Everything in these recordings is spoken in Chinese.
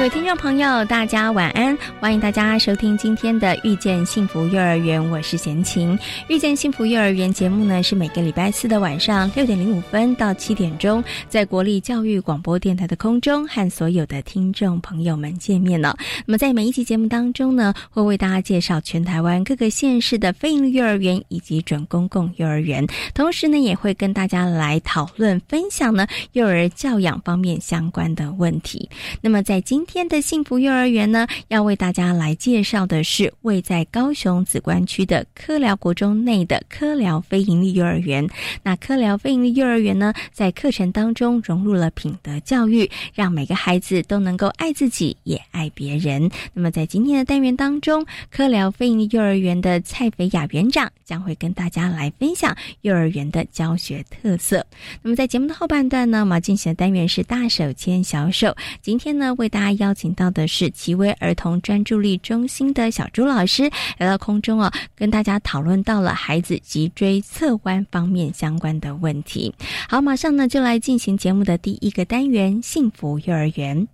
各位听众朋友，大家晚安！欢迎大家收听今天的《遇见幸福幼儿园》，我是贤琴。《遇见幸福幼儿园》节目呢，是每个礼拜四的晚上六点零五分到七点钟，在国立教育广播电台的空中和所有的听众朋友们见面了。那么在每一期节目当中呢，会为大家介绍全台湾各个县市的非营利幼儿园以及准公共幼儿园，同时呢，也会跟大家来讨论分享呢幼儿教养方面相关的问题。那么在今天的幸福幼儿园呢，要为大家来介绍的是位在高雄紫关区的科寮国中内的科寮非营利幼儿园。那科寮非营利幼儿园呢，在课程当中融入了品德教育，让每个孩子都能够爱自己，也爱别人。那么在今天的单元当中，科寮非营利幼儿园的蔡肥雅园长将会跟大家来分享幼儿园的教学特色。那么在节目的后半段呢，我们进行的单元是大手牵小手。今天呢，为大家邀请到的是奇威儿童专注力中心的小朱老师来到空中哦，跟大家讨论到了孩子脊椎侧弯方面相关的问题。好，马上呢就来进行节目的第一个单元——幸福幼儿园。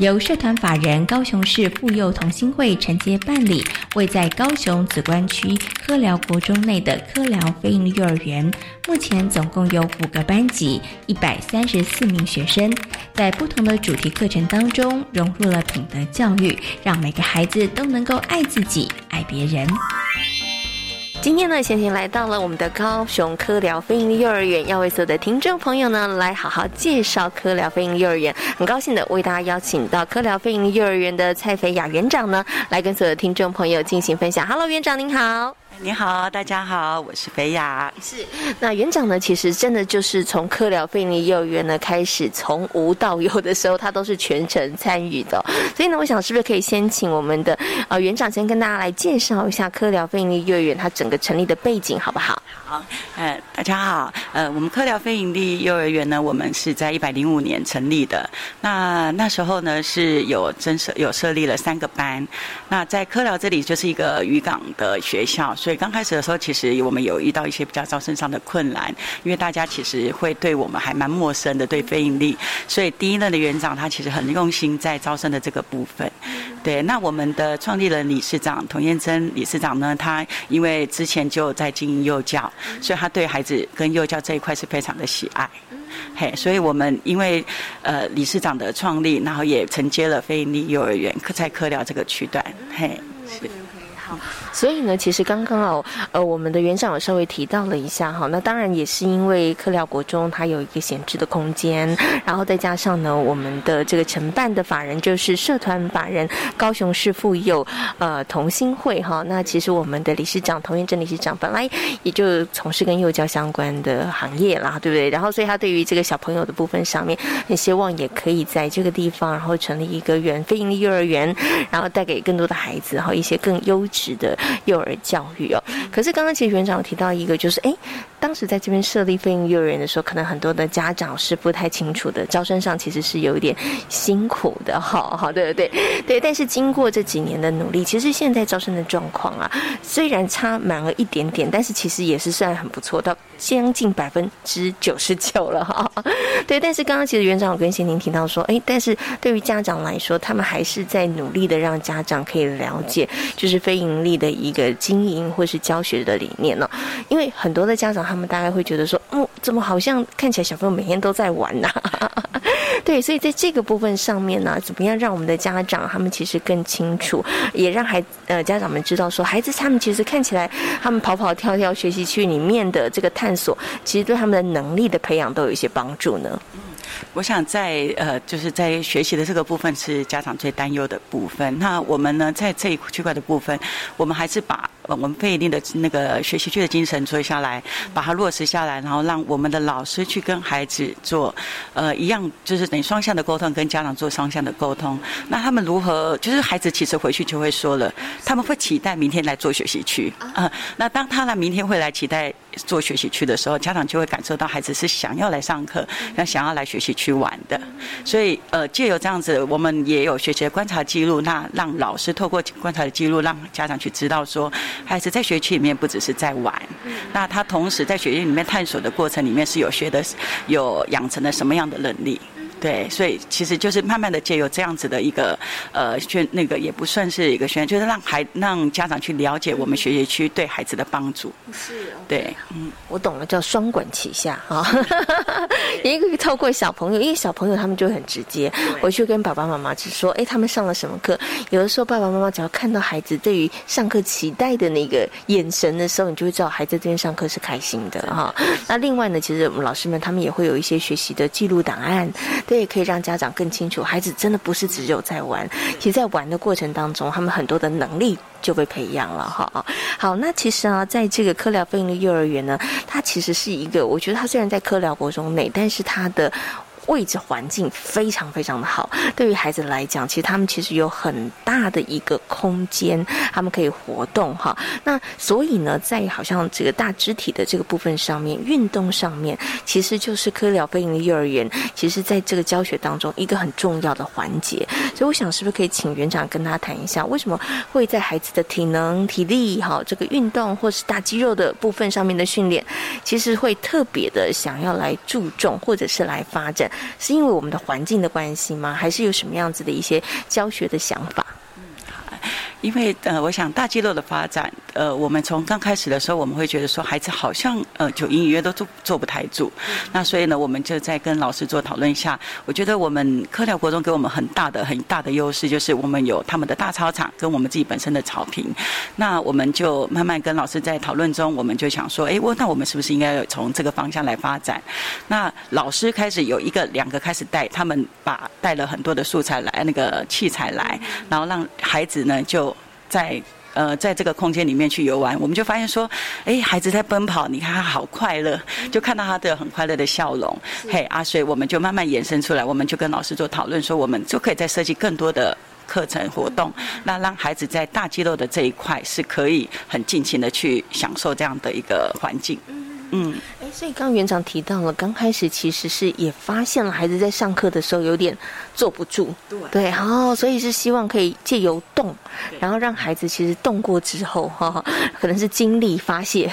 由社团法人高雄市妇幼同心会承接办理，位在高雄紫关区科寮国中内的科寮非营利幼儿园，目前总共有五个班级，一百三十四名学生，在不同的主题课程当中融入了品德教育，让每个孩子都能够爱自己、爱别人。今天呢，贤贤来到了我们的高雄科寮非营幼儿园，要为所有的听众朋友呢来好好介绍科寮非营幼儿园。很高兴的为大家邀请到科寮非营幼儿园的蔡肥雅园长呢，来跟所有的听众朋友进行分享。Hello，园长您好。你好，大家好，我是肥雅。是，那园长呢，其实真的就是从科寮费尼幼儿园呢开始，从无到有的时候，他都是全程参与的。所以呢，我想是不是可以先请我们的呃园长先跟大家来介绍一下科寮费尼幼儿园它整个成立的背景，好不好？好，呃，大家好，呃，我们科寮非营利幼儿园呢，我们是在一百零五年成立的。那那时候呢，是有增设有设立了三个班。那在科寮这里就是一个渔港的学校，所以刚开始的时候，其实我们有遇到一些比较招生上的困难，因为大家其实会对我们还蛮陌生的，对非盈利。所以第一任的园长他其实很用心在招生的这个部分。对，那我们的创立人理事长童燕珍理事长呢，他因为之前就在经营幼教。所以他对孩子跟幼教这一块是非常的喜爱，嘿，所以我们因为呃理事长的创立，然后也承接了非盈利幼儿园课在科寮这个区段，嘿，是。所以呢，其实刚刚哦，呃，我们的园长有稍微提到了一下哈，那当然也是因为科寮国中它有一个闲置的空间，然后再加上呢，我们的这个承办的法人就是社团法人高雄市妇幼呃同心会哈，那其实我们的理事长童元珍理事长本来也就从事跟幼教相关的行业啦，对不对？然后所以他对于这个小朋友的部分上面，很希望也可以在这个地方，然后成立一个园非营利幼儿园，然后带给更多的孩子哈一些更优质。的幼儿教育哦，可是刚刚其实园长提到一个，就是哎，当时在这边设立飞鹰幼儿园的时候，可能很多的家长是不太清楚的，招生上其实是有一点辛苦的，好，好，对对对。对。但是经过这几年的努力，其实现在招生的状况啊，虽然差满了一点点，但是其实也是算很不错，到将近百分之九十九了，哈。对，但是刚刚其实园长有跟贤宁提到说，哎，但是对于家长来说，他们还是在努力的让家长可以了解，就是非。盈利的一个经营或是教学的理念呢？因为很多的家长他们大概会觉得说，嗯，怎么好像看起来小朋友每天都在玩呐？对，所以在这个部分上面呢，怎么样让我们的家长他们其实更清楚，也让孩呃家长们知道说，孩子他们其实看起来他们跑跑跳跳学习区里面的这个探索，其实对他们的能力的培养都有一些帮助呢。我想在呃，就是在学习的这个部分是家长最担忧的部分。那我们呢，在这一区块的部分，我们还是把我们费力的那个学习区的精神做下来，把它落实下来，然后让我们的老师去跟孩子做呃一样，就是等于双向的沟通，跟家长做双向的沟通。那他们如何？就是孩子其实回去就会说了，他们会期待明天来做学习区啊。那当他来明天会来期待做学习区的时候，家长就会感受到孩子是想要来上课，那想要来学习。区玩的，所以呃，借由这样子，我们也有学习的观察记录，那让老师透过观察的记录，让家长去知道说，孩子在学区里面不只是在玩，那他同时在学习里面探索的过程里面是有学的，有养成了什么样的能力。对，所以其实就是慢慢的借由这样子的一个呃宣那个也不算是一个宣，就是让孩让家长去了解我们学习区对孩子的帮助。是，对，嗯，我懂了，叫双管齐下啊。一个透过小朋友，因为小朋友他们就很直接，回去跟爸爸妈妈只说，哎，他们上了什么课。有的时候爸爸妈妈只要看到孩子对于上课期待的那个眼神的时候，你就会知道孩子这边上课是开心的哈。那另外呢，其实我们老师们他们也会有一些学习的记录档案。这也可以让家长更清楚，孩子真的不是只有在玩，其实，在玩的过程当中，他们很多的能力就被培养了哈。好，那其实啊，在这个科疗费用的幼儿园呢，它其实是一个，我觉得它虽然在科疗国中内，但是它的。位置环境非常非常的好，对于孩子来讲，其实他们其实有很大的一个空间，他们可以活动哈。那所以呢，在好像这个大肢体的这个部分上面，运动上面，其实就是科疗飞鹰的幼儿园，其实在这个教学当中一个很重要的环节。所以我想，是不是可以请园长跟他谈一下，为什么会在孩子的体能、体力哈这个运动或是大肌肉的部分上面的训练，其实会特别的想要来注重，或者是来发展。是因为我们的环境的关系吗？还是有什么样子的一些教学的想法？因为呃，我想大肌肉的发展，呃，我们从刚开始的时候，我们会觉得说孩子好像呃，就隐隐约都坐坐不太住。那所以呢，我们就在跟老师做讨论一下，我觉得我们科疗国中给我们很大的很大的优势，就是我们有他们的大操场跟我们自己本身的草坪。那我们就慢慢跟老师在讨论中，我们就想说，哎，我那我们是不是应该从这个方向来发展？那老师开始有一个两个开始带，他们把带了很多的素材来，那个器材来，然后让孩子呢就。在呃，在这个空间里面去游玩，我们就发现说，哎，孩子在奔跑，你看他好快乐，就看到他的很快乐的笑容。嘿，啊，所以我们就慢慢延伸出来，我们就跟老师做讨论，说我们就可以再设计更多的课程活动，那让孩子在大肌肉的这一块是可以很尽情的去享受这样的一个环境。嗯，哎，所以刚刚园长提到了，刚开始其实是也发现了孩子在上课的时候有点坐不住，对，对，然后所以是希望可以借由动，然后让孩子其实动过之后，哈，可能是精力发泄，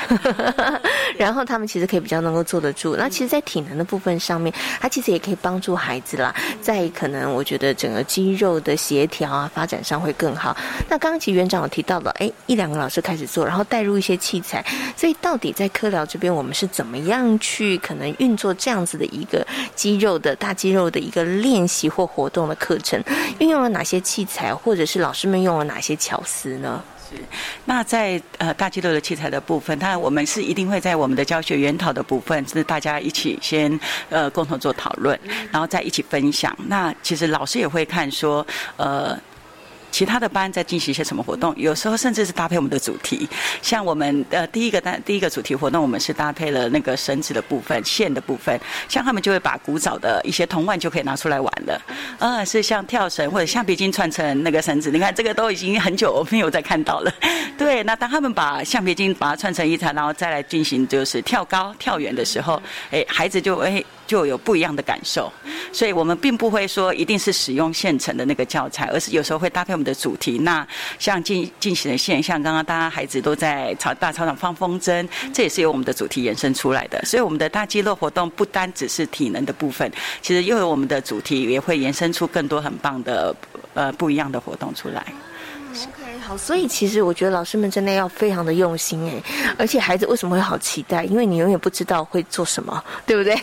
然后他们其实可以比较能够坐得住。那其实，在体能的部分上面，它其实也可以帮助孩子啦，在可能我觉得整个肌肉的协调啊发展上会更好。那刚刚其实园长有提到了，哎，一两个老师开始做，然后带入一些器材，所以到底在科疗这边我们。我们是怎么样去可能运作这样子的一个肌肉的大肌肉的一个练习或活动的课程？运用了哪些器材，或者是老师们用了哪些巧思呢？是。那在呃大肌肉的器材的部分，当然我们是一定会在我们的教学研讨的部分，是大家一起先呃共同做讨论，然后再一起分享。那其实老师也会看说呃。其他的班在进行一些什么活动？有时候甚至是搭配我们的主题，像我们的第一个单第一个主题活动，我们是搭配了那个绳子的部分、线的部分。像他们就会把古早的一些铜腕就可以拿出来玩了。嗯，是像跳绳或者橡皮筋串成那个绳子，你看这个都已经很久没有再看到了。对，那当他们把橡皮筋把它串成一团，然后再来进行就是跳高、跳远的时候，哎，孩子就哎。就有不一样的感受，所以我们并不会说一定是使用现成的那个教材，而是有时候会搭配我们的主题。那像进进行的现象，刚刚大家孩子都在操大操场放风筝，这也是由我们的主题延伸出来的。所以我们的大肌肉活动不单只是体能的部分，其实又有我们的主题也会延伸出更多很棒的呃不一样的活动出来。好，所以其实我觉得老师们真的要非常的用心哎，而且孩子为什么会好期待？因为你永远不知道会做什么，对不对？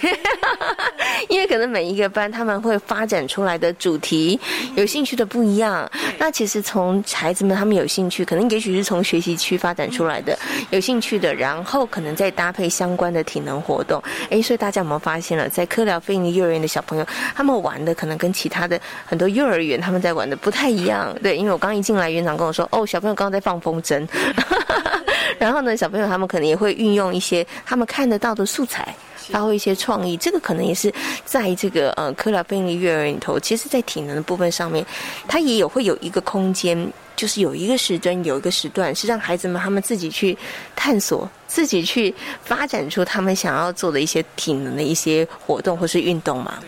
因为可能每一个班他们会发展出来的主题、有兴趣的不一样。那其实从孩子们他们有兴趣，可能也许是从学习区发展出来的有兴趣的，然后可能再搭配相关的体能活动。哎，所以大家有没有发现了，在科疗非营利幼儿园的小朋友，他们玩的可能跟其他的很多幼儿园他们在玩的不太一样。对，因为我刚一进来，园长跟我说，哦，小朋友刚刚在放风筝。然后呢，小朋友他们可能也会运用一些他们看得到的素材，发挥一些创意。这个可能也是在这个呃科拉贝利幼儿园里头，其实，在体能的部分上面，它也有会有一个空间，就是有一个时针，有一个时段，是让孩子们他们自己去探索，自己去发展出他们想要做的一些体能的一些活动或是运动嘛。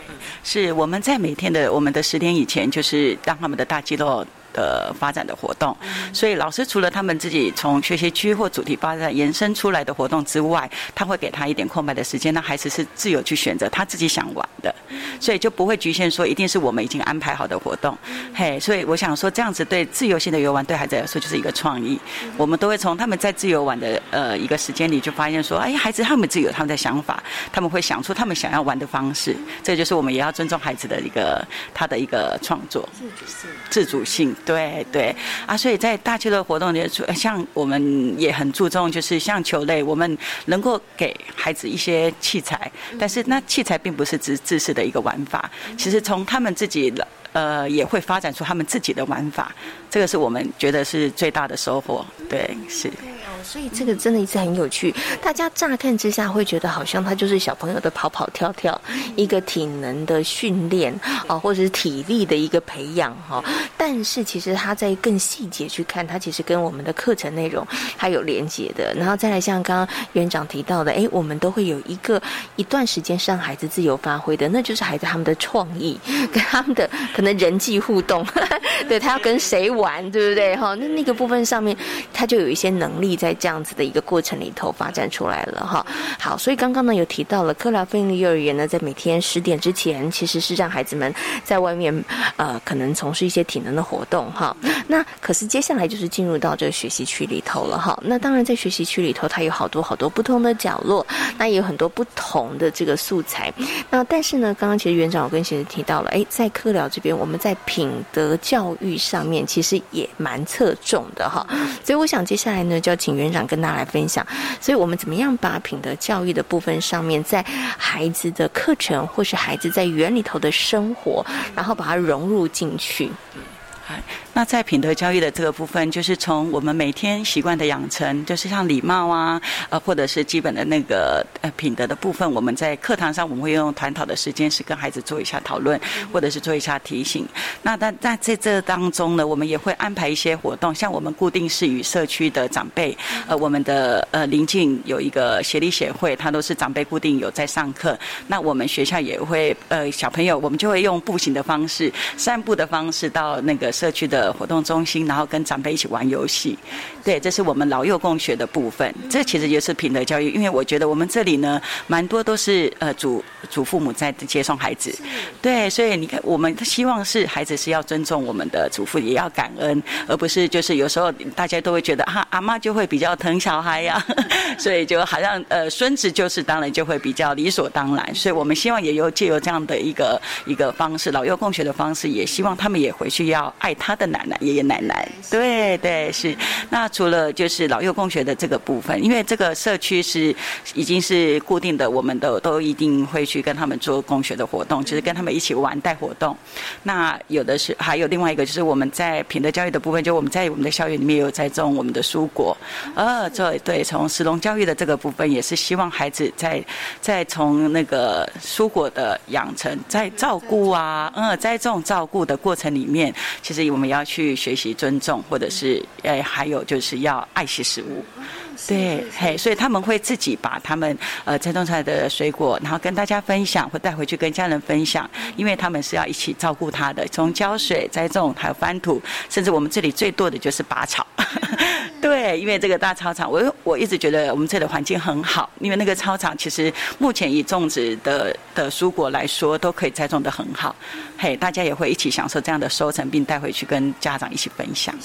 是我们在每天的我们的十点以前，就是让他们的大肌肉。的发展的活动，所以老师除了他们自己从学习区或主题发展延伸出来的活动之外，他会给他一点空白的时间，那孩子是自由去选择他自己想玩的，所以就不会局限说一定是我们已经安排好的活动。嘿，所以我想说这样子对自由性的游玩对孩子来说就是一个创意。我们都会从他们在自由玩的呃一个时间里就发现说，哎，孩子他们自己有他们的想法，他们会想出他们想要玩的方式。这就是我们也要尊重孩子的一个他的一个创作自主性，自主性。对对啊，所以在大邱的活动里，像我们也很注重，就是像球类，我们能够给孩子一些器材，但是那器材并不是只自式的一个玩法，其实从他们自己呃也会发展出他们自己的玩法，这个是我们觉得是最大的收获。对，是。所以这个真的一直很有趣，大家乍看之下会觉得好像它就是小朋友的跑跑跳跳，一个体能的训练啊，或者是体力的一个培养哈。但是其实它在更细节去看，它其实跟我们的课程内容还有连接的。然后再来像刚刚园长提到的，哎，我们都会有一个一段时间是让孩子自由发挥的，那就是孩子他们的创意跟他们的可能人际互动，对他要跟谁玩，对不对哈？那那个部分上面，他就有一些能力在。在这样子的一个过程里头发展出来了哈，好，所以刚刚呢有提到了克劳菲利幼儿园呢，在每天十点之前，其实是让孩子们在外面呃，可能从事一些体能的活动哈。那可是接下来就是进入到这个学习区里头了哈。那当然在学习区里头，它有好多好多不同的角落，那也有很多不同的这个素材。那但是呢，刚刚其实园长我跟学生提到了，哎，在科疗这边，我们在品德教育上面其实也蛮侧重的哈。所以我想接下来呢，就要请园。长跟大家来分享，所以我们怎么样把品德教育的部分上面，在孩子的课程或是孩子在园里头的生活，然后把它融入进去。那在品德教育的这个部分，就是从我们每天习惯的养成，就是像礼貌啊，呃，或者是基本的那个呃品德的部分，我们在课堂上我们会用团讨的时间，是跟孩子做一下讨论，或者是做一下提醒。那但在在这当中呢，我们也会安排一些活动，像我们固定是与社区的长辈，呃，我们的呃邻近有一个协力协会，他都是长辈固定有在上课。那我们学校也会呃小朋友，我们就会用步行的方式、散步的方式到那个社区的。活动中心，然后跟长辈一起玩游戏，对，这是我们老幼共学的部分。这其实也是品德教育，因为我觉得我们这里呢，蛮多都是呃祖祖父母在接送孩子，对，所以你看，我们希望是孩子是要尊重我们的祖父，也要感恩，而不是就是有时候大家都会觉得哈，阿妈就会比较疼小孩呀，所以就好像呃孙子就是当然就会比较理所当然。所以我们希望也有借由这样的一个一个方式，老幼共学的方式，也希望他们也回去要爱他的奶。奶、爷爷奶奶，对对是。那除了就是老幼共学的这个部分，因为这个社区是已经是固定的，我们都都一定会去跟他们做共学的活动，就是跟他们一起玩带活动。那有的是还有另外一个，就是我们在品德教育的部分，就我们在我们的校园里面有在种我们的蔬果。呃，这对从石龙教育的这个部分，也是希望孩子在在从那个蔬果的养成、在照顾啊，嗯，在这种照顾的过程里面，其实我们要。去学习尊重，或者是诶，还有就是要爱惜食物，对，嘿，所以他们会自己把他们呃栽种出来的水果，然后跟大家分享，或带回去跟家人分享，因为他们是要一起照顾它的，从浇水、栽种，还有翻土，甚至我们这里最多的就是拔草，对，因为这个大操场，我我一直觉得我们这里的环境很好，因为那个操场其实目前以种植的的蔬果来说，都可以栽种的很好，嘿，大家也会一起享受这样的收成，并带回去跟。家长一起分享。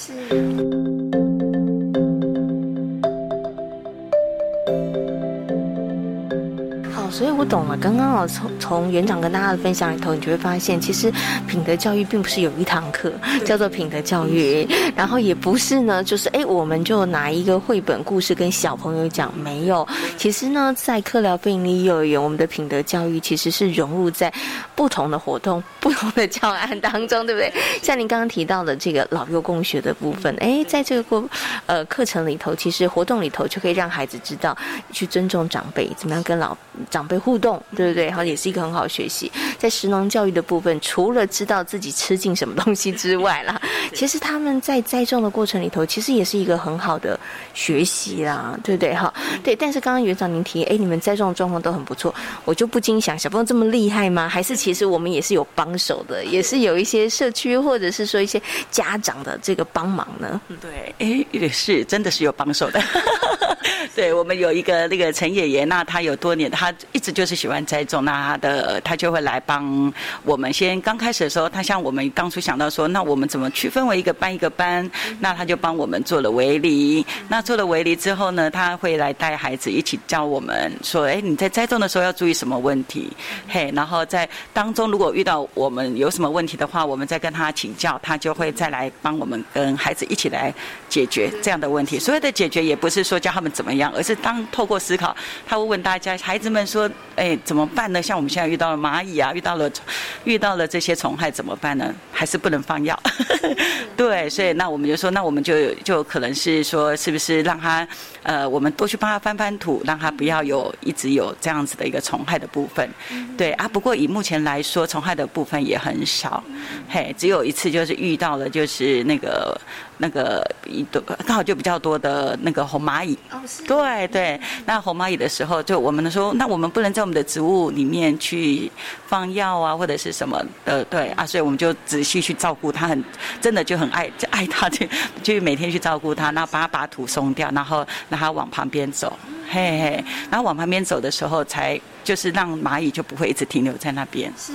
所以我懂了。刚刚哦，从从园长跟大家的分享里头，你就会发现，其实品德教育并不是有一堂课叫做品德教育，然后也不是呢，就是哎，我们就拿一个绘本故事跟小朋友讲，没有。其实呢，在科疗非营利幼儿园，我们的品德教育其实是融入在不同的活动、不同的教案当中，对不对？像您刚刚提到的这个老幼共学的部分，哎，在这个过呃课程里头，其实活动里头就可以让孩子知道去尊重长辈，怎么样跟老长辈互动，对不对？然后也是一个很好学习。在食农教育的部分，除了知道自己吃进什么东西之外啦，其实他们在栽种的过程里头，其实也是一个很好的学习啦，对不对？哈，对。但是刚刚园长您提，哎，你们栽种的状况都很不错，我就不禁想，小朋友这么厉害吗？还是其实我们也是有帮手的，也是有一些社区或者是说一些家长的这个帮忙呢？对，哎，也是，真的是有帮手的。对，我们有一个那个陈爷爷，那他有多年，他一直就是喜欢栽种，那他的他就会来帮我们。先刚开始的时候，他像我们当初想到说，那我们怎么区分为一个班一个班？那他就帮我们做了围篱。那做了围篱之后呢，他会来带孩子一起教我们说，哎，你在栽种的时候要注意什么问题？嘿，然后在当中如果遇到我们有什么问题的话，我们再跟他请教，他就会再来帮我们跟孩子一起来解决这样的问题。所有的解决，也不是说叫他们怎么样，而是当透过思考，他会问大家，孩子们说，哎，怎么办呢？像我们现在遇到了蚂蚁啊，遇到了遇到了这些虫害怎么办呢？还是不能放药？对，所以那我们就说，那我们就就可能是说，是不是让他呃，我们多去帮他翻翻土，让他不要有一直有这样子的一个虫害的部分。对啊，不过以目前来说，虫害的部分也很少。嘿，只有一次就是遇到了，就是那个。那个一多刚好就比较多的那个红蚂蚁，对对，那红蚂蚁的时候，就我们说，那我们不能在我们的植物里面去放药啊，或者是什么的，对啊，所以我们就仔细去照顾它，很真的就很爱就爱它，就就每天去照顾它，然后把它把土松掉，然后 让它往旁边走，嘿嘿，然后往旁边走的时候才。就是让蚂蚁就不会一直停留在那边。是，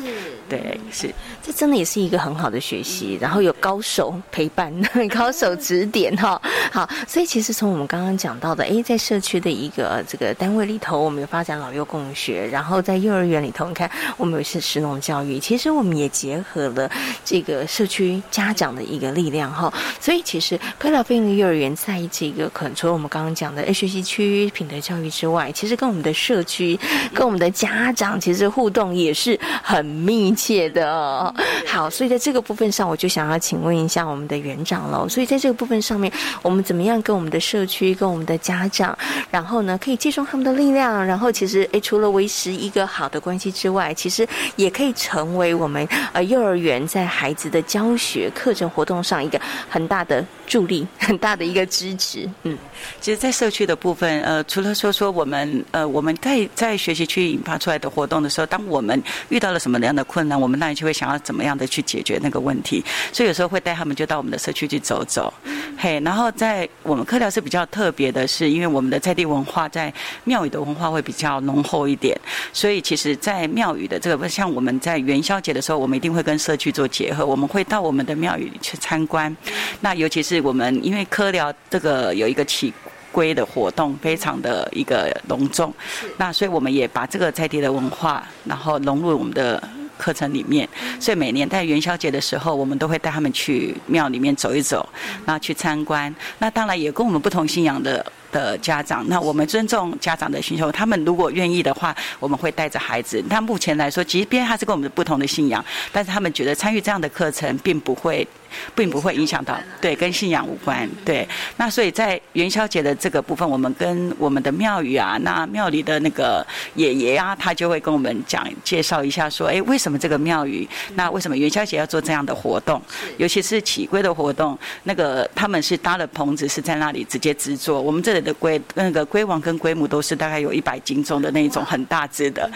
对，是，这真的也是一个很好的学习。然后有高手陪伴，高手指点哈。好，所以其实从我们刚刚讲到的，哎，在社区的一个这个单位里头，我们有发展老幼共学，然后在幼儿园里头，你看我们有些实农教育，其实我们也结合了这个社区家长的一个力量哈。所以其实科老飞鹰幼儿园在这个可能除了我们刚刚讲的学习区品德教育之外，其实跟我们的社区跟我们的家长其实互动也是很密切的。好，所以在这个部分上，我就想要请问一下我们的园长喽。所以在这个部分上面，我们怎么样跟我们的社区、跟我们的家长，然后呢，可以借重他们的力量，然后其实诶，除了维持一个好的关系之外，其实也可以成为我们呃幼儿园在孩子的教学课程活动上一个很大的助力、很大的一个支持。嗯，其实，在社区的部分，呃，除了说说我们呃我们在在学习区。引发出来的活动的时候，当我们遇到了什么样的困难，我们当然就会想要怎么样的去解决那个问题。所以有时候会带他们就到我们的社区去走走，嘿。然后在我们科调是比较特别的，是因为我们的在地文化在庙宇的文化会比较浓厚一点。所以其实，在庙宇的这个，像我们在元宵节的时候，我们一定会跟社区做结合，我们会到我们的庙宇去参观。那尤其是我们因为科疗这个有一个起。规的活动非常的一个隆重，那所以我们也把这个在地的文化，然后融入我们的课程里面。所以每年在元宵节的时候，我们都会带他们去庙里面走一走，然后去参观。那当然也跟我们不同信仰的。的家长，那我们尊重家长的需求。他们如果愿意的话，我们会带着孩子。但目前来说，即便他是跟我们不同的信仰，但是他们觉得参与这样的课程，并不会，并不会影响到，对，跟信仰无关。对，那所以在元宵节的这个部分，我们跟我们的庙宇啊，那庙里的那个爷爷啊，他就会跟我们讲介绍一下，说，哎，为什么这个庙宇，那为什么元宵节要做这样的活动？尤其是起龟的活动，那个他们是搭了棚子，是在那里直接制作。我们这里。的龟那个龟王跟龟母都是大概有一百斤重的那一种很大只的，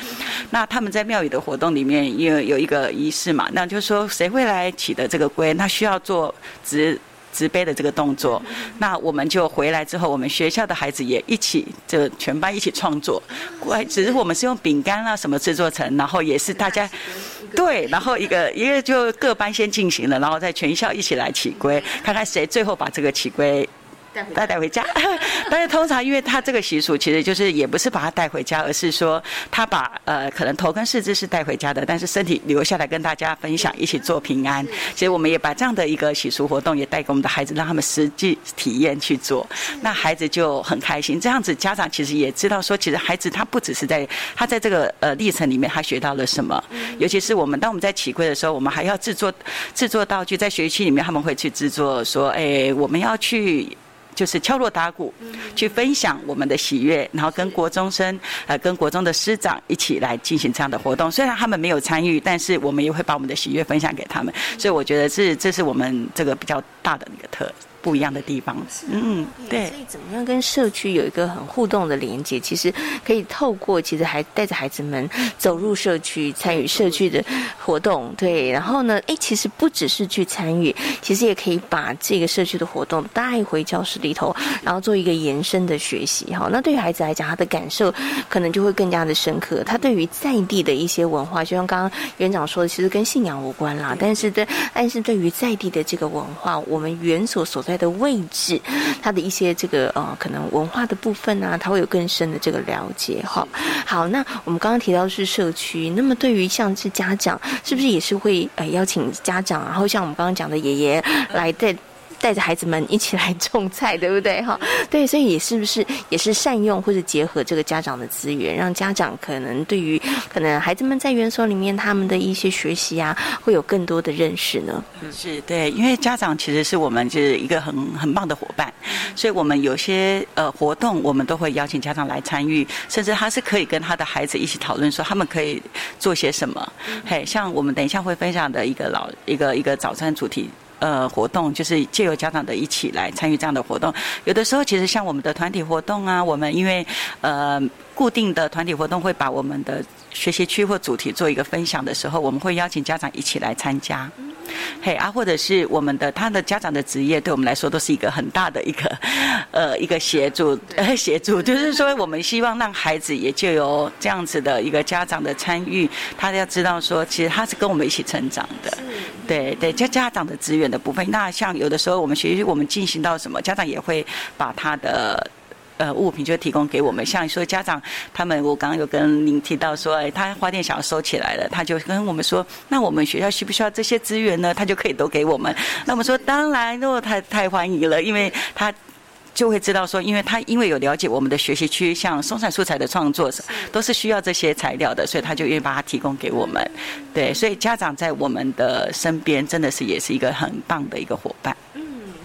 那他们在庙宇的活动里面，因为有一个仪式嘛，那就是说谁会来起的这个龟，那需要做直直杯的这个动作，那我们就回来之后，我们学校的孩子也一起，就全班一起创作，乖，只是我们是用饼干啊什么制作成，然后也是大家对，然后一个一个就各班先进行了，然后在全校一起来起规，看看谁最后把这个起龟。带带回家。但是通常因为他这个习俗，其实就是也不是把他带回家，而是说他把呃可能头跟四肢是带回家的，但是身体留下来跟大家分享，一起做平安。其实我们也把这样的一个习俗活动也带给我们的孩子，让他们实际体验去做，那孩子就很开心。这样子家长其实也知道说，其实孩子他不只是在他在这个呃历程里面他学到了什么，尤其是我们当我们在起跪的时候，我们还要制作制作道具，在学期里面他们会去制作说，哎，我们要去。就是敲锣打鼓，去分享我们的喜悦，然后跟国中生呃，跟国中的师长一起来进行这样的活动。虽然他们没有参与，但是我们也会把我们的喜悦分享给他们。所以我觉得是这是我们这个比较大的一个特。不一样的地方，嗯，对。所以怎么样跟社区有一个很互动的连接？其实可以透过，其实还带着孩子们走入社区，参与社区的活动，对。然后呢，哎，其实不只是去参与，其实也可以把这个社区的活动带回教室里头，然后做一个延伸的学习。哈，那对于孩子来讲，他的感受可能就会更加的深刻。他对于在地的一些文化，就像刚刚园长说的，其实跟信仰无关啦。但是对，但是对于在地的这个文化，我们园所所在。的位置，它的一些这个呃，可能文化的部分啊，他会有更深的这个了解哈。好，那我们刚刚提到是社区，那么对于像是家长，是不是也是会呃邀请家长，然后像我们刚刚讲的爷爷来带。带着孩子们一起来种菜，对不对？哈，对，所以也是不是也是善用或者结合这个家长的资源，让家长可能对于可能孩子们在园所里面他们的一些学习啊，会有更多的认识呢？是对，因为家长其实是我们就是一个很很棒的伙伴，所以我们有些呃活动，我们都会邀请家长来参与，甚至他是可以跟他的孩子一起讨论说他们可以做些什么。嘿，像我们等一下会分享的一个老一个一个早餐主题。呃，活动就是借由家长的一起来参与这样的活动。有的时候，其实像我们的团体活动啊，我们因为呃固定的团体活动会把我们的学习区或主题做一个分享的时候，我们会邀请家长一起来参加。嘿啊，或者是我们的他的家长的职业，对我们来说都是一个很大的一个 呃一个协助呃协助，就是说我们希望让孩子也就有这样子的一个家长的参与，他要知道说，其实他是跟我们一起成长的，对对，就家长的资源的部分，那像有的时候我们学习我们进行到什么，家长也会把他的。呃，物品就提供给我们，像说家长他们，我刚刚有跟您提到说，哎，他花店想要收起来了，他就跟我们说，那我们学校需不需要这些资源呢？他就可以都给我们。那我们说，当然，如果太太欢迎了，因为他就会知道说，因为他因为有了解我们的学习区，像松散素材的创作都是需要这些材料的，所以他就愿意把它提供给我们。对，所以家长在我们的身边，真的是也是一个很棒的一个伙伴。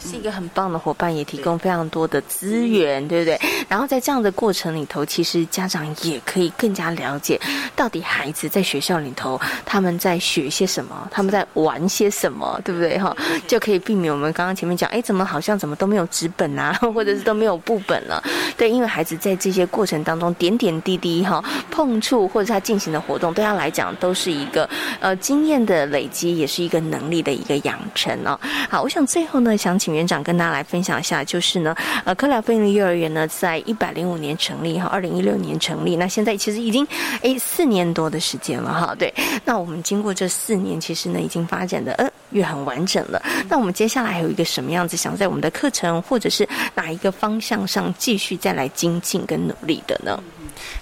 是一个很棒的伙伴，也提供非常多的资源，对不对？然后在这样的过程里头，其实家长也可以更加了解，到底孩子在学校里头他们在学些什么，他们在玩些什么，对不对？哈，就可以避免我们刚刚前面讲，哎，怎么好像怎么都没有纸本啊，或者是都没有布本了？对，因为孩子在这些过程当中点点滴滴哈碰触，或者他进行的活动，对他来讲都是一个呃经验的累积，也是一个能力的一个养成哦。好，我想最后呢，想请。园长跟大家来分享一下，就是呢，呃，科疗飞鹰幼儿园呢，在一百零五年成立哈，二零一六年成立，那现在其实已经诶四年多的时间了哈，对，那我们经过这四年，其实呢，已经发展的呃也很完整了。那我们接下来还有一个什么样子，想在我们的课程或者是哪一个方向上继续再来精进跟努力的呢？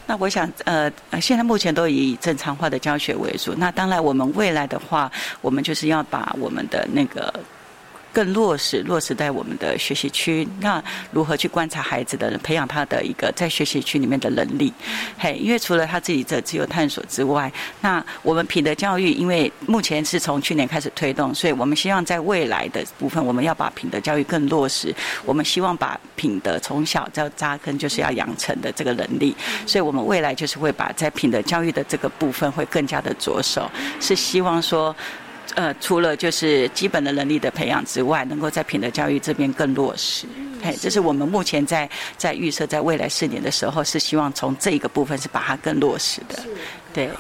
那我想，呃，现在目前都以正常化的教学为主。那当然，我们未来的话，我们就是要把我们的那个。更落实落实在我们的学习区，那如何去观察孩子的，培养他的一个在学习区里面的能力？嘿，因为除了他自己的自由探索之外，那我们品德教育，因为目前是从去年开始推动，所以我们希望在未来的部分，我们要把品德教育更落实。我们希望把品德从小要扎根，就是要养成的这个能力。所以我们未来就是会把在品德教育的这个部分会更加的着手，是希望说。呃，除了就是基本的能力的培养之外，能够在品德教育这边更落实。哎，这是我们目前在在预设在未来四年的时候，是希望从这一个部分是把它更落实的。对，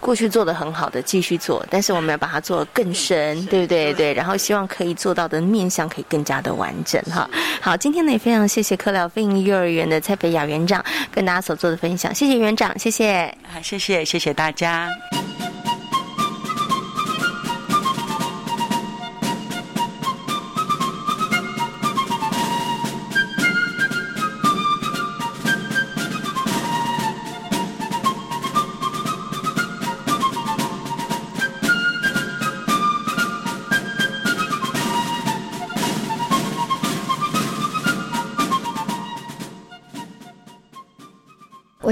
过去做的很好的继续做，但是我们要把它做更深，对不对？对，然后希望可以做到的面向可以更加的完整哈。好，今天呢也非常谢谢科疗飞鹰幼儿园的蔡培雅园长跟大家所做的分享，谢谢园长，谢谢。好，谢谢，谢谢大家。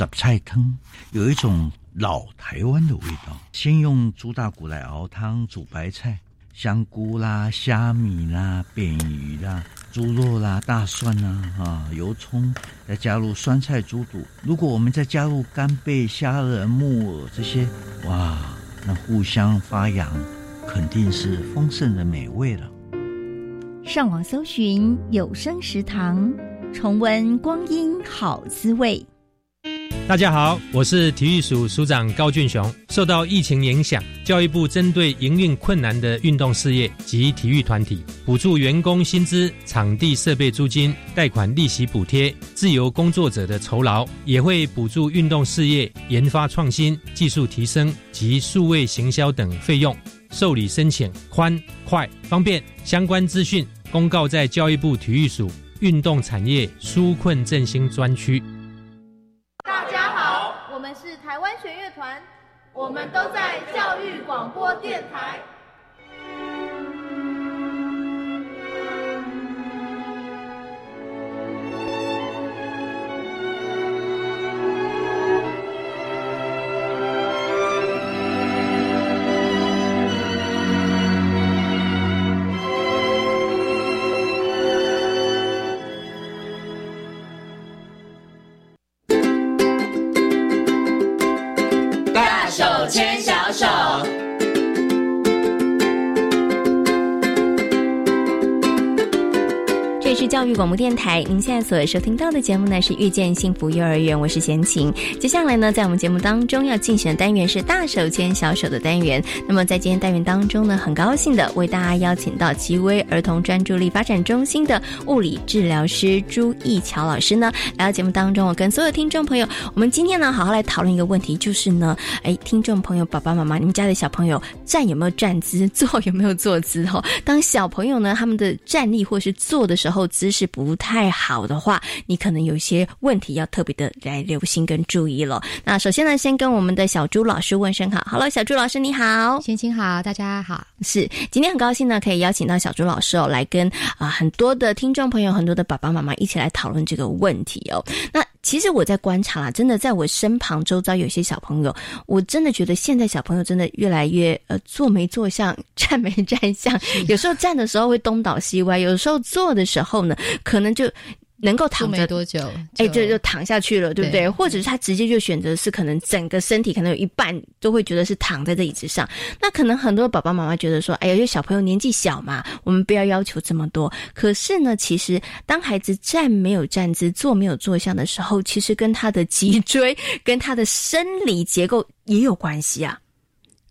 杂菜汤有一种老台湾的味道。先用猪大骨来熬汤煮白菜，香菇啦、虾米啦、扁鱼啦、猪肉啦、大蒜啦啊、油葱，再加入酸菜、猪肚。如果我们再加入干贝、虾仁、木耳这些，哇，那互相发扬，肯定是丰盛的美味了。上网搜寻有声食堂，重温光阴好滋味。大家好，我是体育署署长高俊雄。受到疫情影响，教育部针对营运困难的运动事业及体育团体，补助员工薪资、场地设备租金、贷款利息补贴、自由工作者的酬劳，也会补助运动事业研发创新、技术提升及数位行销等费用。受理申请宽、快、方便，相关资讯公告在教育部体育署运动产业纾困振兴专区。台湾弦乐团我们都在教育广播电台。育广播电台，您现在所收听到的节目呢是遇见幸福幼儿园，我是贤琴。接下来呢，在我们节目当中要进行的单元是大手牵小手的单元。那么在今天单元当中呢，很高兴的为大家邀请到奇威儿童专注力发展中心的物理治疗师朱义乔老师呢来到节目当中，我跟所有听众朋友，我们今天呢好好来讨论一个问题，就是呢，哎，听众朋友、爸爸妈妈，你们家的小朋友站有没有站姿，坐有没有坐姿？哈，当小朋友呢他们的站立或是坐的时候。姿势不太好的话，你可能有一些问题要特别的来留心跟注意了。那首先呢，先跟我们的小朱老师问声好。Hello，小朱老师你好，先请好，大家好。是今天很高兴呢，可以邀请到小朱老师哦，来跟啊很多的听众朋友、很多的爸爸妈妈一起来讨论这个问题哦。那其实我在观察啊，真的在我身旁周遭有些小朋友，我真的觉得现在小朋友真的越来越呃坐没坐相，站没站相，有时候站的时候会东倒西歪，有时候坐的时候呢，可能就。能够躺没多久，哎，就就躺下去了，对不对？或者是他直接就选择是可能整个身体可能有一半都会觉得是躺在这椅子上。那可能很多爸爸妈妈觉得说，哎呀，因为小朋友年纪小嘛，我们不要要求这么多。可是呢，其实当孩子站没有站姿，坐没有坐相的时候，其实跟他的脊椎跟他的生理结构也有关系啊。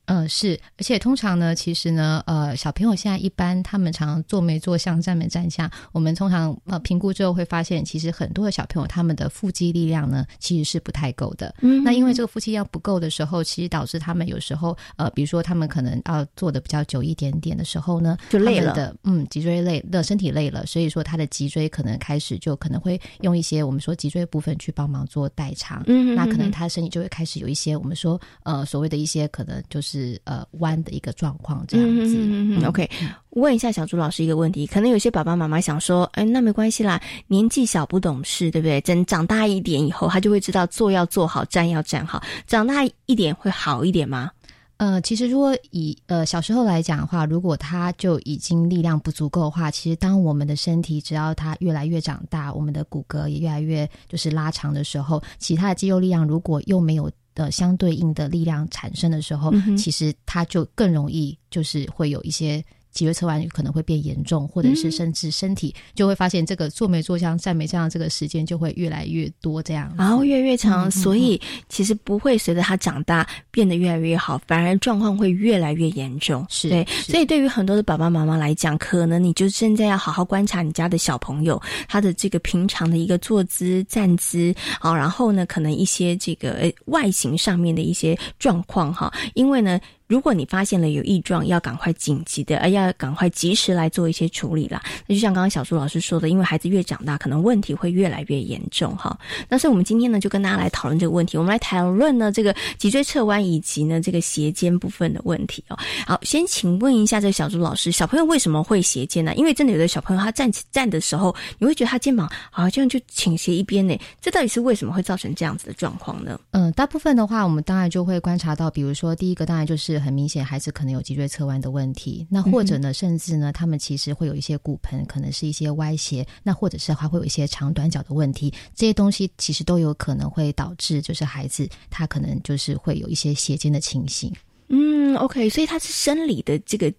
嗯，是，而且通常呢，其实呢，呃，小朋友现在一般他们常常坐没坐相，站没站相，我们通常呃评估之后会发现，其实很多的小朋友他们的腹肌力量呢，其实是不太够的。嗯，那因为这个腹肌量不够的时候，其实导致他们有时候呃，比如说他们可能要坐的比较久一点点的时候呢，就累了的，嗯，脊椎累，的身体累了，所以说他的脊椎可能开始就可能会用一些我们说脊椎部分去帮忙做代偿。嗯，那可能他的身体就会开始有一些我们说呃所谓的一些可能就是。是呃弯的一个状况这样子。OK，问一下小朱老师一个问题，可能有些爸爸妈妈想说，哎，那没关系啦，年纪小不懂事，对不对？等长大一点以后，他就会知道坐要坐好，站要站好。长大一点会好一点吗？呃，其实如果以呃小时候来讲的话，如果他就已经力量不足够的话，其实当我们的身体只要他越来越长大，我们的骨骼也越来越就是拉长的时候，其他的肌肉力量如果又没有。的相对应的力量产生的时候，其实它就更容易就是会有一些。脊椎侧弯有可能会变严重，或者是甚至身体就会发现这个坐没坐相、站没站的这个时间就会越来越多，这样然后越来越长，所以其实不会随着他长大变得越来越好，反而状况会越来越严重。是对，所以对于很多的爸爸妈妈来讲，可能你就现在要好好观察你家的小朋友他的这个平常的一个坐姿、站姿啊，然后呢，可能一些这个呃外形上面的一些状况哈，因为呢。如果你发现了有异状，要赶快紧急的，呃，要赶快及时来做一些处理啦。那就像刚刚小苏老师说的，因为孩子越长大，可能问题会越来越严重哈。那所以我们今天呢，就跟大家来讨论这个问题。我们来讨论呢这个脊椎侧弯以及呢这个斜肩部分的问题哦。好，先请问一下这个小朱老师，小朋友为什么会斜肩呢？因为真的有的小朋友他站起站的时候，你会觉得他肩膀好像就倾斜一边呢，这到底是为什么会造成这样子的状况呢？嗯，大部分的话，我们当然就会观察到，比如说第一个当然就是。很明显，孩子可能有脊椎侧弯的问题。那或者呢，甚至呢，他们其实会有一些骨盆，可能是一些歪斜。那或者是还会有一些长短脚的问题。这些东西其实都有可能会导致，就是孩子他可能就是会有一些斜肩的情形。嗯，OK，所以他是生理的这个。